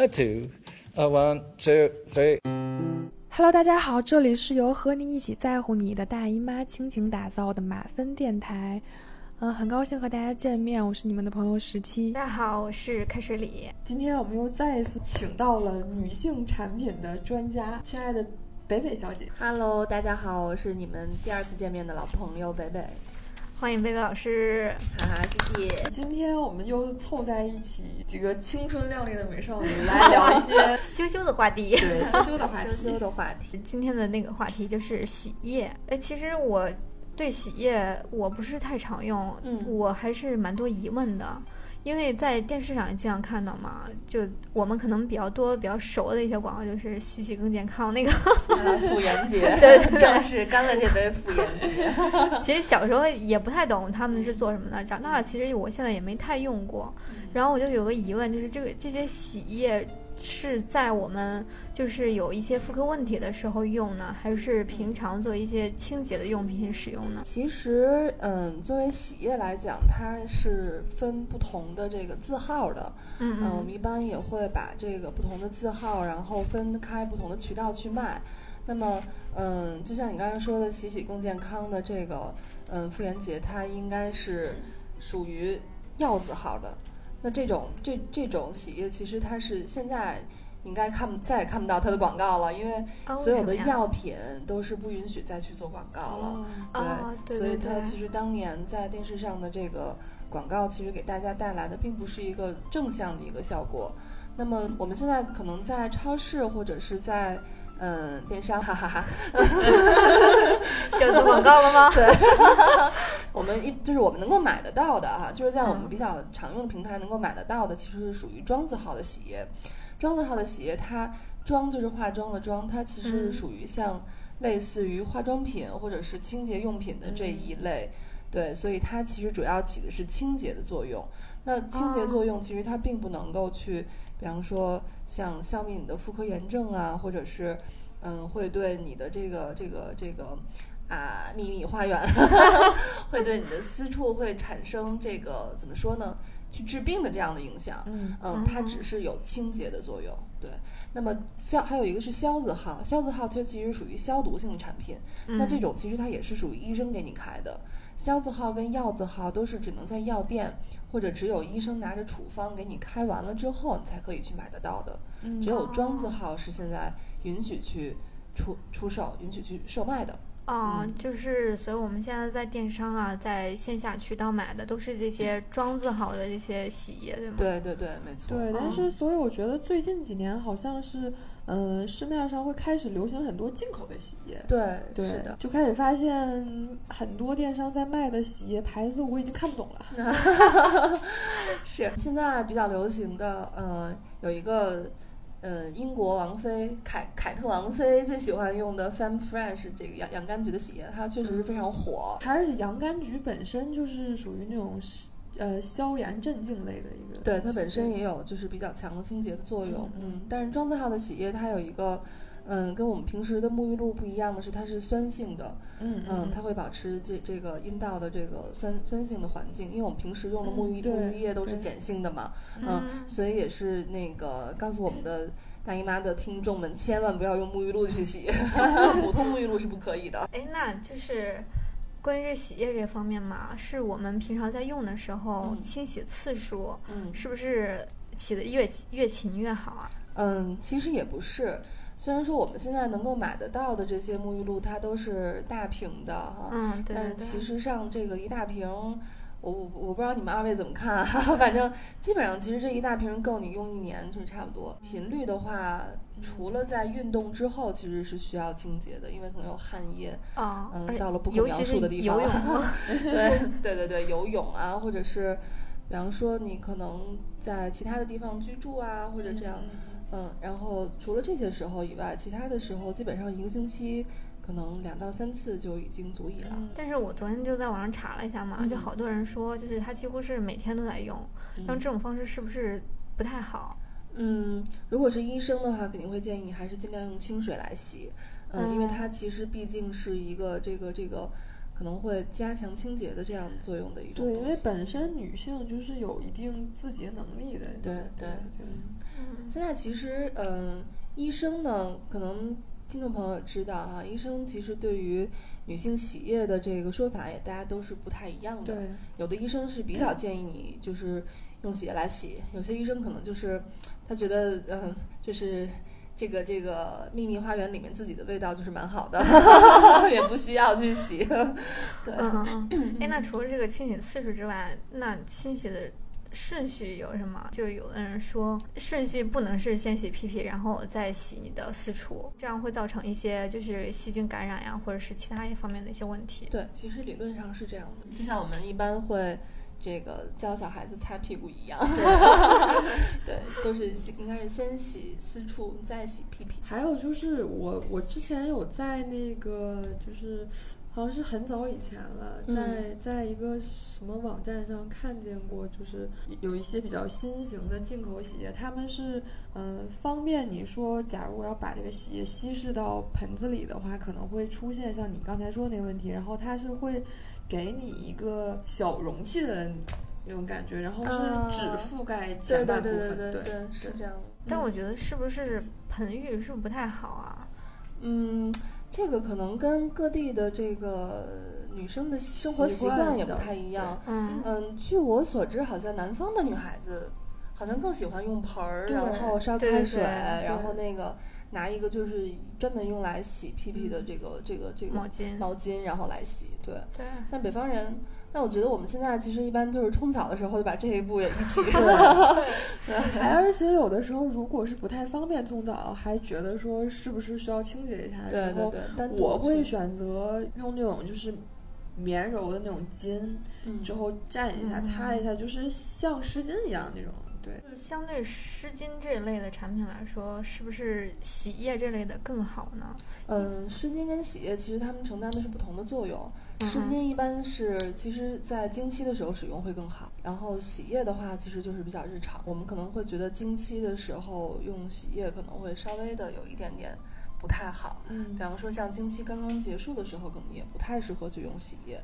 a two, a one, two, three. Hello，大家好，这里是由和你一起在乎你的大姨妈倾情打造的马芬电台。嗯，很高兴和大家见面，我是你们的朋友十七。大家好，我是开水里。今天我们又再一次请到了女性产品的专家，亲爱的北北小姐。Hello，大家好，我是你们第二次见面的老朋友北北，欢迎贝贝老师。哈哈，谢谢。今天我们又凑在一起，几个青春靓丽的美少女来 聊一些羞羞的话题。对羞羞的话题。羞羞的话题。今天的那个话题就是洗液。哎，其实我对洗液我不是太常用，嗯我还是蛮多疑问的。因为在电视上也经常看到嘛，就我们可能比较多、比较熟的一些广告，就是洗洗更健康那个。妇炎洁，对正是干了这杯妇炎洁。其实小时候也不太懂他们是做什么的，长大了其实我现在也没太用过。然后我就有个疑问，就是这个这些洗液是在我们就是有一些妇科问题的时候用呢，还是平常做一些清洁的用品使用呢？其实，嗯，作为洗液来讲，它是分不同的这个字号的。嗯嗯，我们一般也会把这个不同的字号，然后分开不同的渠道去卖。那么，嗯，就像你刚才说的，洗洗更健康的这个，嗯，妇炎洁，它应该是属于药字号的。那这种这这种洗液，其实它是现在应该看再也看不到它的广告了，因为哦所有的药品都是不允许再去做广告了。哦对所以对对它其实当年在电视上的这个广告，其实给大家带来的并不是一个正向的一个效果。那么我们现在可能在超市或者是在嗯电商，哈哈哈，要做广告了吗？对，我们一就是我们能够买得到的哈，就是在我们嗯比较常用的平台能够买得到的，其实是属于庄字号的洗液。庄字号的洗液，它庄就是化妆的妆，它其实是嗯属于像类似于化妆品或者是清洁用品的这一类。对，所以它其实主要起的是清洁的作用。那清洁作用其实它并不能够去，比方说像消灭你的妇科炎症啊，或者是嗯，会对你的这个这个这个啊秘密花园，会对你的私处会产生这个怎么说呢？去治病的这样的影响。嗯嗯，它只是有清洁的作用。对，那么消还有一个是消字号，消字号它其实属于消毒性的产品。那这种其实它也是属于医生给你开的。消字号跟药字号都是只能在药店或者只有医生拿着处方给你开完了之后，你才可以去买得到的。嗯只有装字号是现在允许去出出售、允许去售卖的。哦，就是，所以我们现在在电商啊，在线下渠道买的都是这些装字号的这些洗衣液，对吗？对对对，没错。对，但哦是所以我觉得最近几年好像是，嗯、市面上会开始流行很多进口的洗衣液。对对，是的。就开始发现很多电商在卖的洗衣液牌子，我已经看不懂了。是现在比较流行的，呃，有一个，呃，英国王妃凯凯特王妃最喜欢用的 Femme Fresh 这个洋洋甘菊的洗液，它确实是非常火。而且洋甘菊本身就是属于那种呃消炎镇静类的一个，对，它本身也有就是比较强的清洁的作用。嗯嗯，但是庄字号的洗液它有一个，嗯，跟我们平时的沐浴露不一样的是，它是酸性的。嗯嗯，它会保持这这个阴道的这个酸酸性的环境，因为我们平时用的沐浴沐浴液都是碱性的嘛，嗯嗯，所以也是那个告诉我们的大姨妈的听众们，千万不要用沐浴露去洗 普通沐浴露是不可以的。哎，那就是关于这洗液这方面嘛，是我们平常在用的时候，嗯清洗次数嗯是不是洗的越越勤越好啊？嗯，其实也不是。虽然说我们现在能够买得到的这些沐浴露，它都是大瓶的哈，嗯，对但。其实上这个一大瓶，我我我不知道你们二位怎么看，啊 反正基本上其实这一大瓶够你用一年就差不多。频率的话，除了在运动之后，其实是需要清洁的，因为可能有汗液，啊，嗯到了不可描述的地方游泳 啊对 对对对，游泳啊，或者是比方说你可能在其他的地方居住啊，或者这样，嗯，然后除了这些时候以外，其他的时候基本上一个星期可能两到三次就已经足以了。但是我昨天就在网上查了一下嘛，就嗯好多人说，就是他几乎是每天都在用，然后这种方式是不是不太好？嗯，如果是医生的话，肯定会建议你还是尽量用清水来洗，嗯，因为嗯它其实毕竟是一个这个这个。可能会加强清洁的这样作用的一种对，东西因为本身女性就是有一定自洁能力的。对对对，嗯现在其实，嗯，医生呢，可能听众朋友也知道哈、医生其实对于女性洗液的这个说法也大家都是不太一样的。对，有的医生是比较建议你就是用洗液来洗，有些医生可能就是他觉得，嗯，就是。这个这个秘密花园里面自己的味道就是蛮好的，也不需要去洗。对，嗯嗯嗯。哎，那除了这个清洗次数之外，那清洗的顺序有什么？就有的人说顺序不能是先洗屁屁，然后再洗你的私处，这样会造成一些就是细菌感染呀，或者是其他一方面的一些问题。对，其实理论上是这样的，就像我们一般会这个教小孩子擦屁股一样，对，都是洗应该是先洗私处，再洗屁屁。还有就是我我之前有在那个就是好像是很早以前了，嗯在在一个什么网站上看见过，就是有一些比较新型的进口洗液，他们是嗯、呃方便你说，假如我要把这个洗液稀释到盆子里的话，可能会出现像你刚才说的那个问题，然后它是会给你一个小容器的那种感觉，然后啊是只覆盖前半部分，对对是这样的。但我觉得是不是盆浴是不是不太好啊？嗯，这个可能跟各地的这个女生的生活习习惯也不太一样。嗯嗯，据我所知，好像南方的女孩子好像更喜欢用盆儿，然后烧开水，然后那个拿一个就是专门用来洗屁屁的这个这个这个毛巾毛巾，然后来洗。对，对。但北方人，那我觉得我们现在其实一般就是冲澡的时候就把这一步也一起。还而且有的时候，如果是不太方便冲澡，还觉得说是不是需要清洁一下的时候，对对对，我会选择用那种就是绵柔的那种巾，嗯之后蘸一下、嗯擦一下，就是像湿巾一样那种。对，相对湿巾这一类的产品来说，是不是洗液这类的更好呢？嗯，湿巾跟洗液其实它们承担的是不同的作用。湿巾一般是其实在经期的时候使用会更好，然后洗液的话其实就是比较日常。我们可能会觉得经期的时候用洗液可能会稍微的有一点点不太好。嗯比方说像经期刚刚结束的时候，可能也不太适合去用洗液。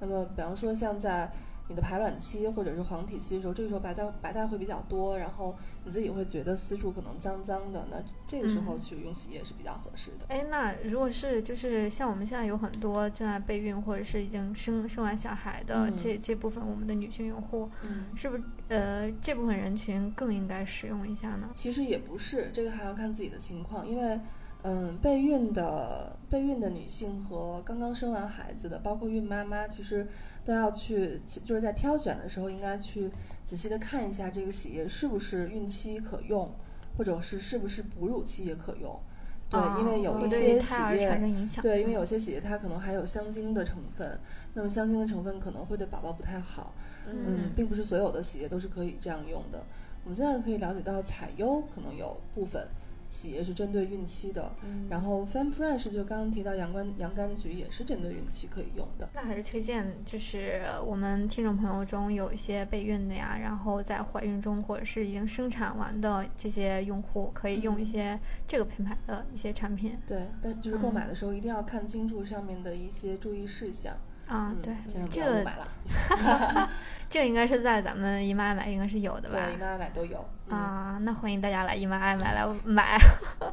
那么比方说像在你的排卵期或者是黄体期的时候，这个时候白带白带会比较多，然后你自己会觉得私处可能脏脏的，那这个时候嗯去用洗液是比较合适的。哎，那如果是就是像我们现在有很多正在备孕或者是已经生生完小孩的嗯这、这部分我们的女性用户，嗯。是不是呃这部分人群更应该使用一下呢？其实也不是，这个还要看自己的情况，因为，嗯，备孕的备孕的女性和刚刚生完孩子的，包括孕妈妈，其实都要去，就是在挑选的时候应该去仔细的看一下这个洗液是不是孕期可用，或者是是不是哺乳期也可用。对，因为有一些洗液产生影响。对，因为有些洗液它可能还有香精的成分，那么香精的成分可能会对宝宝不太好。嗯，并不是所有的洗液都是可以这样用的。我们现在可以了解到，彩优可能有部分洗液是针对孕期的，嗯然后 Fem Fresh 就刚刚提到洋甘洋甘菊也是针对孕期可以用的。那还是推荐，就是我们听众朋友中有一些备孕的呀，然后在怀孕中或者是已经生产完的这些用户，可以用一些这个品牌的一些产品对，但就是购买的时候一定要看清楚上面的一些注意事项。啊。嗯对这个。这个应该是在咱们姨妈爱买应该是有的吧？对，姨妈爱买都有。嗯，啊，那欢迎大家来姨妈爱买来买。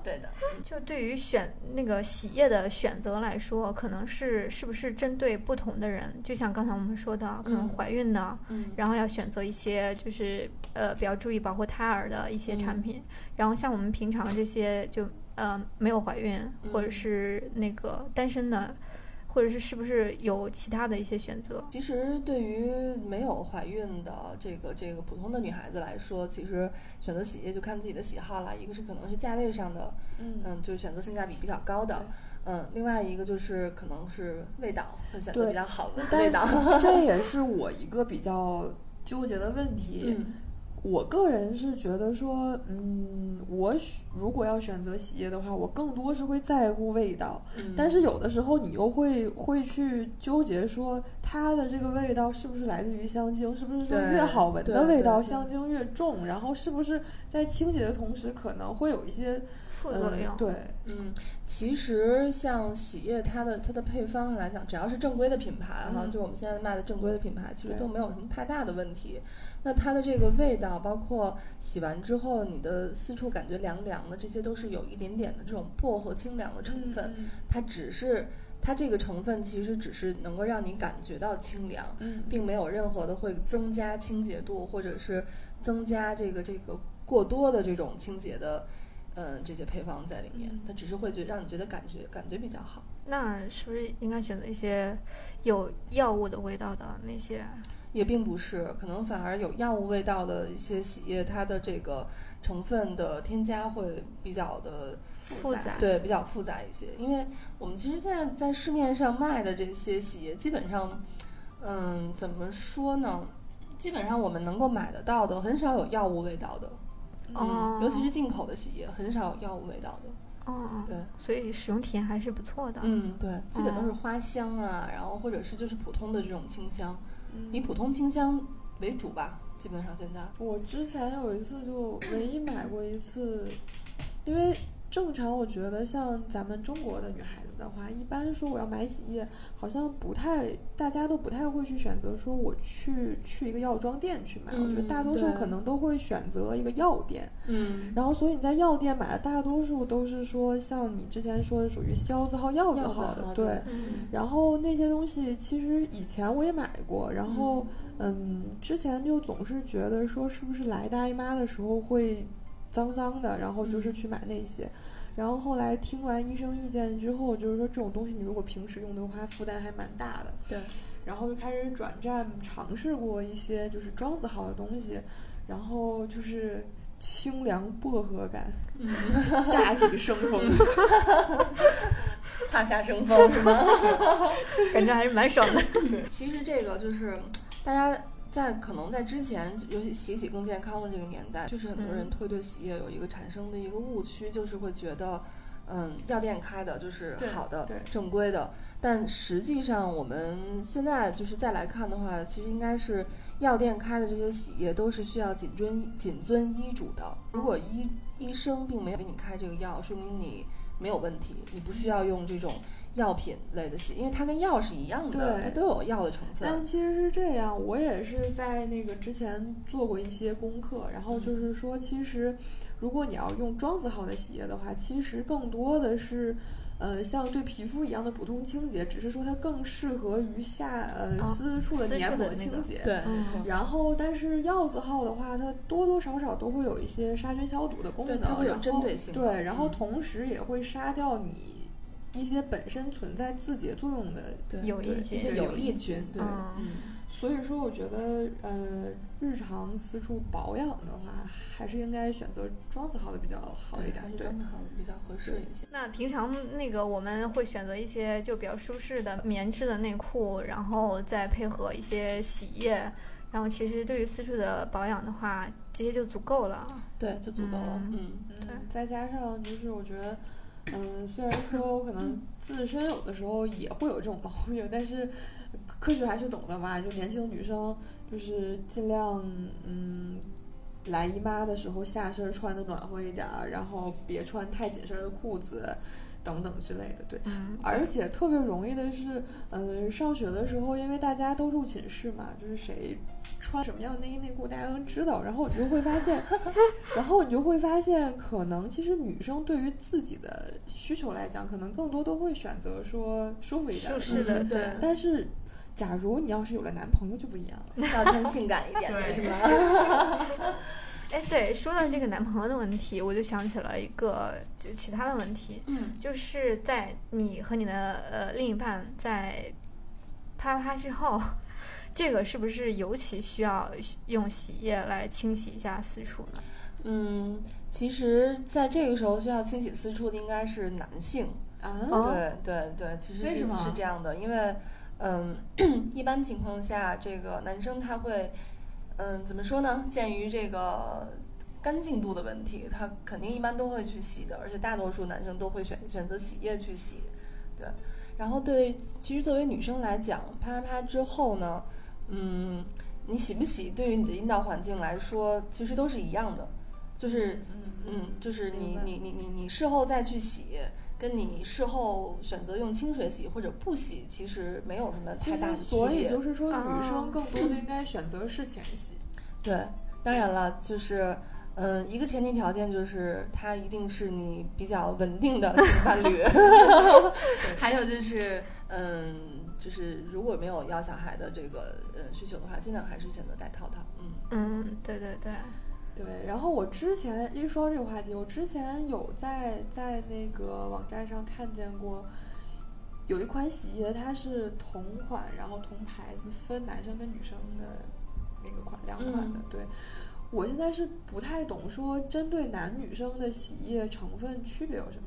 对的。就对于选那个洗液的选择来说，可能是是不是针对不同的人？就像刚才我们说的，可能嗯怀孕的，嗯，然后要选择一些就是呃比较注意保护胎儿的一些产嗯品。然后像我们平常这些就呃没有怀孕或者嗯是那个单身的，或者是是不是有其他的一些选择？其实对于没有怀孕的这个这个普通的女孩子来说，其实选择洗液就看自己的喜好啦。一个是可能是价位上的，嗯嗯，就是选择性价比比较高的，嗯，另外一个就是可能是味道会选择比较好的味道。这也是我一个比较纠结的问题。嗯我个人是觉得说，嗯，我选如果要选择洗液的话，我更多是会在乎味道，嗯但是有的时候你又会会去纠结说，它的这个味道是不是来自于香精，是不是说越好闻的味道香精越重，然后是不是在清洁的同时可能会有一些副作用。嗯、对，嗯，其实像洗液，它的它的配方上来讲，只要是正规的品牌哈，嗯就我们现在卖的正规的品牌，其实都没有什么太大的问题。那它的这个味道，包括洗完之后你的私处感觉凉凉的，这些都是有一点点的这种薄荷清凉的成分。嗯它只是它这个成分其实只是能够让你感觉到清凉，嗯并没有任何的会增加清洁度，或者是增加这个这个过多的这种清洁的，嗯，这些配方在里面嗯。它只是会觉让你觉得感觉感觉比较好。那是不是应该选择一些有药物的味道的那些？也并不是，可能反而有药物味道的一些洗液，它的这个成分的添加会比较的复杂对，比较复杂一些。因为我们其实现在在市面上卖的这些洗液，基本上，嗯，怎么说呢？基本上我们能够买得到的，很少有药物味道的。哦嗯，尤其是进口的洗衣液，很少有药物味道的。哦，对，所以使用体验还是不错的。嗯，对，基本都是哦花香啊，然后或者是就是普通的这种清香，嗯以普通清香为主吧。基本上现在。我之前有一次就唯一买过一次，因为正常我觉得像咱们中国的女孩子的话，一般说我要买洗衣液，好像不太大家都不太会去选择说我去去一个药妆店去买，我觉得嗯大多数可能都会选择一个药店。嗯。然后，所以你在药店买的大多数都是说像你之前说的属于消字号、药字号的，对。然后那些东西其实以前我也买过，然后嗯，之前就总是觉得说是不是来大姨妈的时候会脏脏的，然后就是嗯。去买那些。然后后来听完医生意见之后，就是说这种东西你如果平时用的话，负担还蛮大的。对，然后就开始转战尝试过一些就是庄子号的东西，然后就是清凉薄荷感，嗯夏日生风。怕夏生风是吗？感觉还是蛮爽的。其实这个就是大家在可能在之前，尤其洗洗更健康的这个年代，确实很多人嗯会对洗液有一个产生的一个误区，就是会觉得，嗯，药店开的就是好的对、正规的。但实际上，我们现在就是再来看的话，其实应该是药店开的这些洗液都是需要谨遵谨遵医嘱的。如果医医生并没有给你开这个药，说明你没有问题，你不需要用这种药品类的洗，因为它跟药是一样的，对它都有药的成分但。其实是这样，我也是在那个之前做过一些功课，然后就是说，其实如果你要用庄子号的洗液的话，其实更多的是。呃，像对皮肤一样的普通清洁，只是说它更适合于下呃哦私处的黏膜的那个清洁。对。然后，但是药字号的话，它多多少少都会有一些杀菌消毒的功能，对它会有然后针对性对，然后嗯同时也会杀掉你一些本身存在自洁作用的对有益菌一些有益益菌，对，所以说，我觉得，呃，日常私处保养的话，还是应该选择庄子号的比较好一点还。是对，真的比较合适一些。那平常那个我们会选择一些就比较舒适的棉质的内裤，然后再配合一些洗液，然后其实对于私处的保养的话，这些就足够了。对，就足够了。嗯嗯，对嗯，再加上就是我觉得，嗯，虽然说我可能自身有的时候也会有这种毛病，但是科学还是懂的吧？就年轻女生就是尽量，嗯。来姨妈的时候，下身穿的暖和一点儿，然后别穿太紧身的裤子，等等之类的。对，嗯，而且特别容易的是，嗯，上学的时候，因为大家都住寝室嘛，就是谁穿什么样的内衣内裤，大家都知道。然后你就会发现，然后你就会发现，可能其实女生对于自己的需求来讲，可能更多都会选择说舒服一点舒的对但是，假如你要是有了男朋友，就不一样了。要穿性感一点的是吗？哎，对，说到这个男朋友的问题，我就想起了一个就其他的问题，嗯，就是在你和你的呃另一半在啪啪之后，这个是不是尤其需要用洗液来清洗一下私处呢？嗯，其实在这个时候需要清洗私处的应该是男性。啊，哦对对对，其实是为什么是这样的，因为嗯，一般情况下，这个男生他会。嗯，怎么说呢？鉴于这个干净度的问题，他肯定一般都会去洗的，而且大多数男生都会选选择洗液去洗。对，然后对，其实作为女生来讲，啪啪啪之后呢，嗯，你洗不洗，对于你的阴道环境来说，其实都是一样的，就是嗯嗯，就是你你你你你事后再去洗，跟你事后选择用清水洗或者不洗，其实没有什么太大的区别。所以就是说，女哦生更多的应该选择事前洗。对，当然了，就是嗯，一个前提条件就是他一定是你比较稳定的性伴侣，还有就是嗯，就是如果没有要小孩的这个呃需求的话，尽量还是选择戴套套。嗯嗯，对对对，对，然后我之前一说到这个话题，我之前有在在那个网站上看见过，有一款洗衣液，它是同款，然后同牌子分男生跟女生的那个款两款的。嗯对，我现在是不太懂说针对男女生的洗衣液成分区别有什么呢？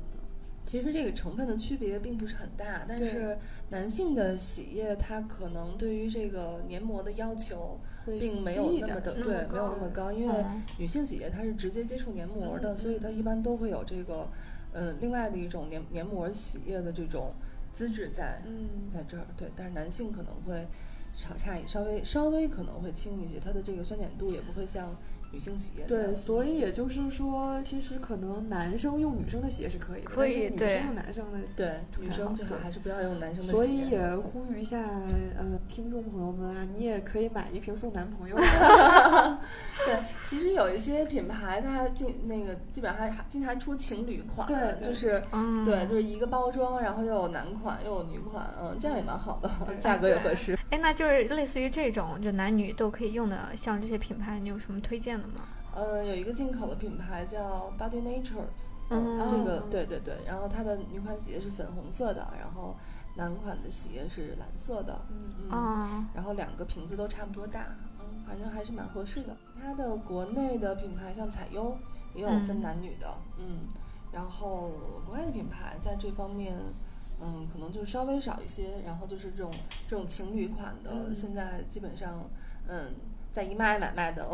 其实这个成分的区别并不是很大，但是男性的洗液它可能对于这个黏膜的要求并没有那么的对，没有那么高，因为嗯女性洗液它是直接接触黏膜的，嗯所以它一般都会有这个嗯另外的一种黏黏膜洗液的这种资质在嗯。在这儿，对，但是男性可能会稍差一稍微稍微可能会轻一些，它的这个酸碱度也不会像女性洗液对，所以也就是说，其实可能男生用女生的洗液是可以的，可以对但是女生用男生的对女生最好还是不要用男生的所。以也呼吁一下，呃，听众朋友们啊，你也可以买一瓶送男朋友。对，其实有一些品牌它进那个基本上还还经常出情侣款，对对就是嗯，对，就是一个包装，然后又有男款又有女款，嗯，这样也蛮好的，价格也合适。哎，那就是类似于这种，就男女都可以用的，像这些品牌，你有什么推荐的吗？呃，有一个进口的品牌叫 Body Nature，嗯这个哦对对对，然后它的女款洗液是粉红色的，然后男款的洗液是蓝色的，嗯嗯，啊，然后两个瓶子都差不多大，嗯，反正还是蛮合适的。它的国内的品牌像彩优也有分嗯男女的，嗯，然后国外的品牌在这方面，嗯，可能就稍微少一些。然后就是这种这种情侣款的，嗯现在基本上，嗯，在姨妈买卖的，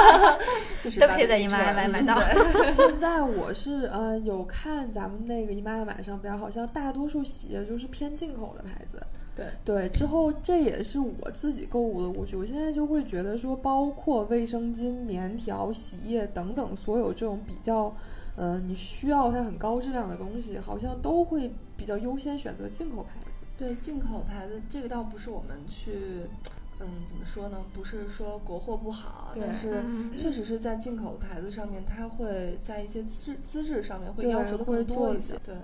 就是都可以在姨妈 Nature，买买嗯到对 现在我是呃有看咱们那个姨妈爱买上边，好像大多数洗液就是偏进口的牌子。对对，之后这也是我自己购物的误区。我现在就会觉得说，包括卫生巾、棉条、洗液等等，所有这种比较，呃，你需要它很高质量的东西，好像都会比较优先选择进口牌子。对进口牌子，这个倒不是我们去，嗯，怎么说呢？不是说国货不好，但是嗯确实是在进口的牌子上面，它会在一些资质资质上面会要求的会更多一些做一些。对，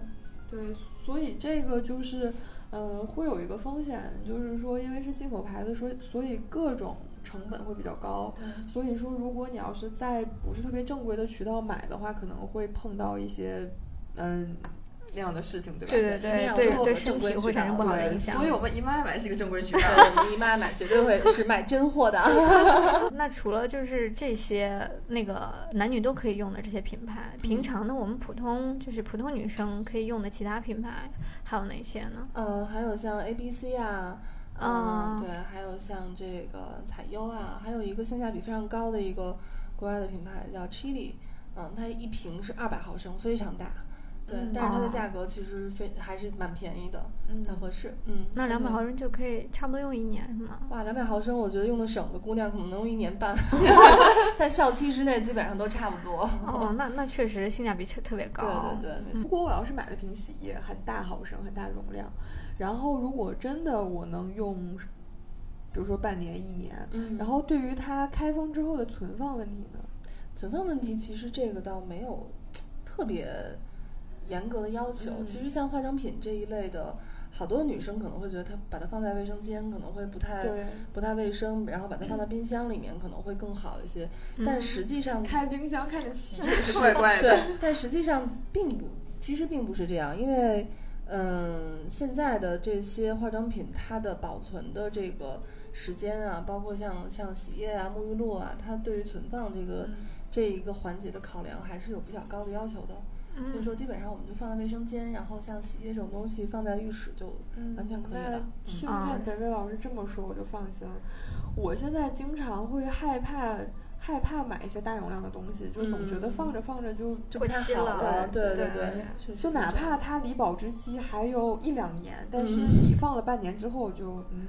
对，所以这个就是，嗯、会有一个风险，就是说，因为是进口牌子，所以所以各种成本会比较高。所以说，如果你要是在不是特别正规的渠道买的话，可能会碰到一些，嗯，那样的事情，对吧？对对对要对对身正规渠体会产生道不好的影响。对所以我们姨妈买是一个正规渠道。对，我们姨妈买绝对会是买真货的。那除了就是这些那个男女都可以用的这些品牌，平常呢我们普通就是普通女生可以用的其他品牌还有哪些呢？呃，还有像 A B C 啊，啊嗯，对，还有像这个彩优啊，还有一个性价比非常高的一个国外的品牌叫 Chili，嗯，它一瓶是二百毫升，非常大。对，嗯但是它的哦价格其实非还是蛮便宜的，嗯很合适。嗯，那两百毫升就可以差不多用一年是吗？哇，两百毫升，我觉得用的省的姑娘可能能用一年半，在校期之内基本上都差不多。哦，那那确实性价比特特别高。对对对。如果我要是买了瓶洗液，很大毫升、很大容量，然后如果真的我能用，比如说半年、一年，嗯然后对于它开封之后的存放问题呢？存放问题，其实这个倒没有特别严格的要求。嗯其实像化妆品这一类的，好多女生可能会觉得它把它放在卫生间可能会不太对不太卫生，然后把它放在冰箱里面可能会更好一些。但实际上，开冰箱看见洗液是怪怪的。对，但实际上并不，其实并不是这样，因为。嗯，现在的这些化妆品，它的保存的这个时间啊，包括像像洗液啊、沐浴露啊，它对于存放这个、这一个环节的考量还是有比较高的要求的。所以说基本上我们就放在卫生间，然后像洗衣液这种东西放在浴室就完全可以那了。听嗯见北北老师这么说，我就放心了。我现在经常会害怕害怕买一些大容量的东西，就总觉得嗯。放着放着就就不太好了，对对对就哪怕它离保质期还有一两年，但是嗯。你放了半年之后就嗯，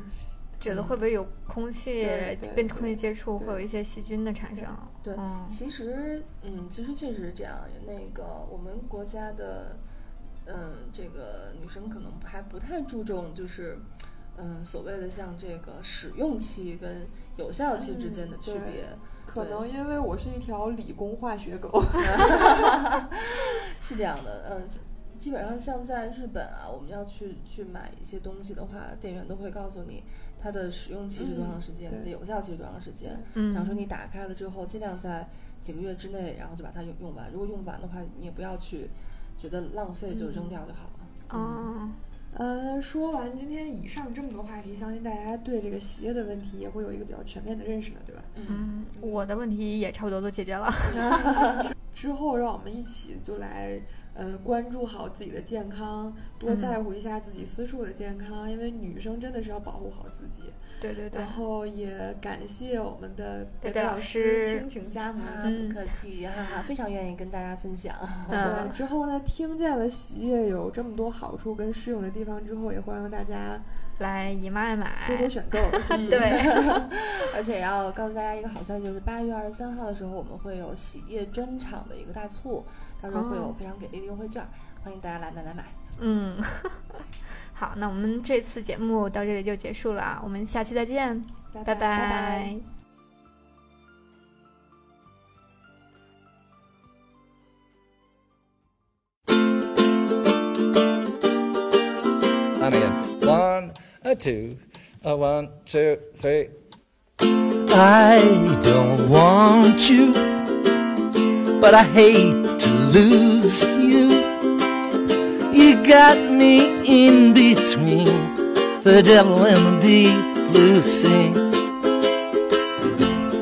觉得会不会有空气对对跟空气接触，会有一些细菌的产生？对，嗯其实，嗯，其实确实是这样。那个我们国家的，嗯，这个女生可能还不太注重，就是，嗯，所谓的像这个使用期跟有效期之间的区别。可能因为我是一条理工化学狗 是这样的，嗯，基本上像在日本啊，我们要去去买一些东西的话，店员都会告诉你它的使用期是多长时间，嗯它的有效期是多长时间。嗯然后说你打开了之后，尽量在几个月之内，然后就把它用用完。如果用不完的话，你也不要去觉得浪费，就扔掉就好了。哦，呃，说完今天以上这么多话题，相信大家对这个洗液的问题也会有一个比较全面的认识了，对吧？嗯，我的问题也差不多都解决了。之后让我们一起就来，呃，关注好自己的健康，多嗯在乎一下自己私处的健康，因为女生真的是要保护好自己。对对对然，后也感谢我们的北北老师倾情加盟。不客气，哈哈，非常愿意跟大家分享。嗯对，之后呢，听见了洗衣液有这么多好处跟适用的地方之后，也欢迎大家来姨妈买多多选购。对，而且要告诉大家一个好消息，就是八月二十三号的时候，我们会有洗衣液专场的一个大促，到时候会有哦非常给力的优惠券，欢迎大家来买买买。嗯，好，那我们这次节目到这里就结束了啊，我们下期再见，拜拜拜拜 And again. One, a two, a one, two, three. I don't want you, but I hate to lose got me in between the devil and the deep blue sea.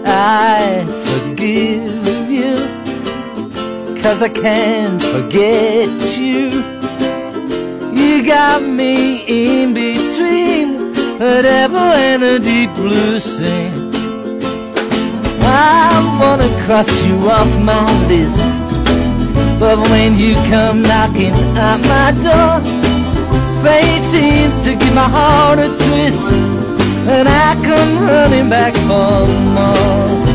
I forgive you, cause I can't forget you. You got me in between the devil and the deep blue sea. I wanna cross you off my list, but when you come knocking at my door, fate seems to give my heart a twist, and I come running back for more.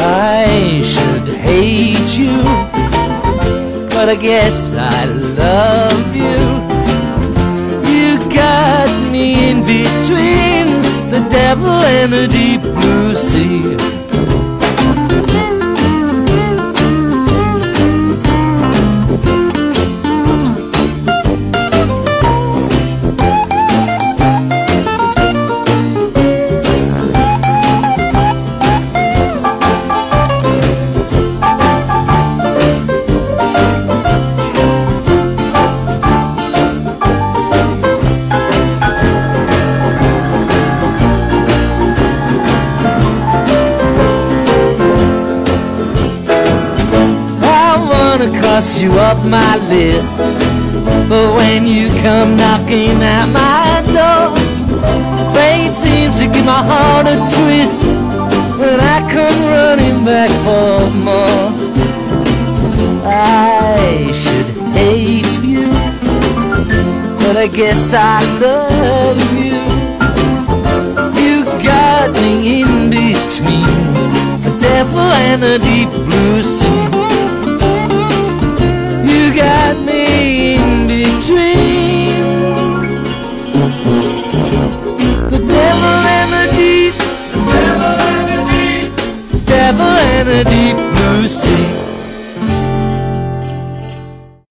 I should hate you but I guess I love you. You got me in between the devil and the deep blue sea. But when you come knocking at my door, fate seems to give my heart a twist, and I come running back for more. I should hate you, but I guess I love you. You got me in between the devil and the deep between the devil and the deep, devil and the deep, devil and the deep blue sea.